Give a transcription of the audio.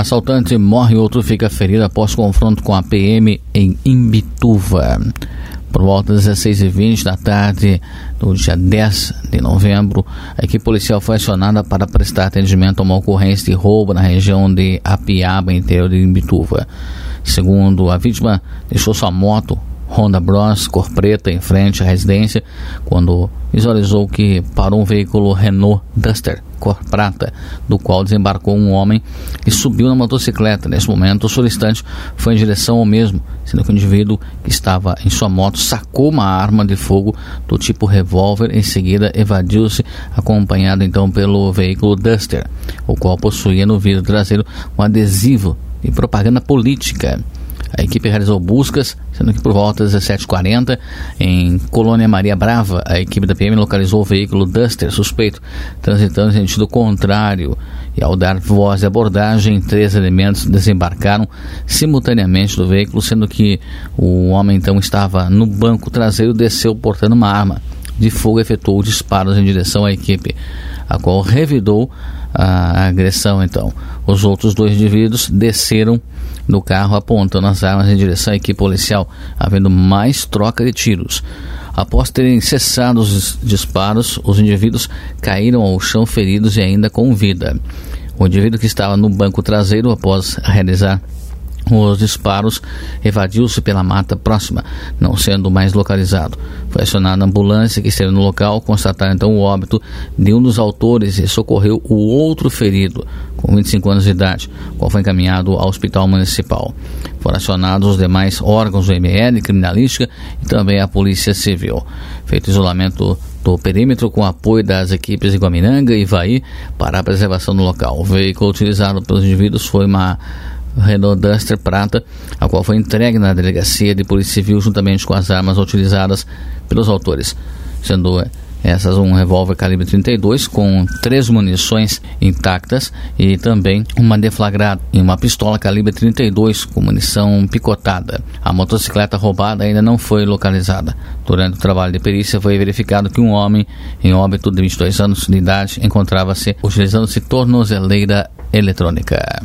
Assaltante morre outro fica ferido após confronto com a PM em Imbituva. Por volta das 16h20 da tarde do dia 10 de novembro, a equipe policial foi acionada para prestar atendimento a uma ocorrência de roubo na região de Apiaba, interior de Imbituva. Segundo a vítima, deixou sua moto Honda Bros, cor preta, em frente à residência, quando visualizou que parou um veículo Renault Duster, cor prata, do qual desembarcou um homem e subiu na motocicleta. Nesse momento, o solicitante foi em direção ao mesmo, sendo que o indivíduo que estava em sua moto sacou uma arma de fogo do tipo revólver, em seguida evadiu-se, acompanhado então pelo veículo Duster, o qual possuía no vidro traseiro um adesivo de propaganda política. A equipe realizou buscas, sendo que por volta das 17h40, em Colônia Maria Brava, a equipe da PM localizou o veículo Duster suspeito, transitando em sentido contrário. E ao dar voz de abordagem, três elementos desembarcaram simultaneamente do veículo, sendo que o homem então estava no banco traseiro e desceu portando uma arma de fogo efetuou disparos em direção à equipe, a qual revidou a agressão então. Os outros dois indivíduos desceram do carro apontando as armas em direção à equipe policial, havendo mais troca de tiros. Após terem cessado os disparos, os indivíduos caíram ao chão feridos e ainda com vida. O indivíduo que estava no banco traseiro, após realizar os disparos, evadiu-se pela mata próxima, não sendo mais localizado. Foi acionada a ambulância que esteve no local, constatar então o óbito de um dos autores e socorreu o outro ferido, com 25 anos de idade, qual foi encaminhado ao hospital municipal. Foram acionados os demais órgãos do ML, criminalística e também a Polícia Civil. Feito isolamento do perímetro com apoio das equipes de Guamiranga e Ivaí para a preservação do local. O veículo utilizado pelos indivíduos foi uma Renault Duster prata, a qual foi entregue na delegacia de Polícia Civil juntamente com as armas utilizadas pelos autores, sendo essas um revólver calibre 32 com três munições intactas e também uma deflagrada e uma pistola calibre 32 com munição picotada. A motocicleta roubada ainda não foi localizada. Durante o trabalho de perícia foi verificado que um homem em óbito de 22 anos de idade encontrava-se utilizando-se tornozeleira eletrônica.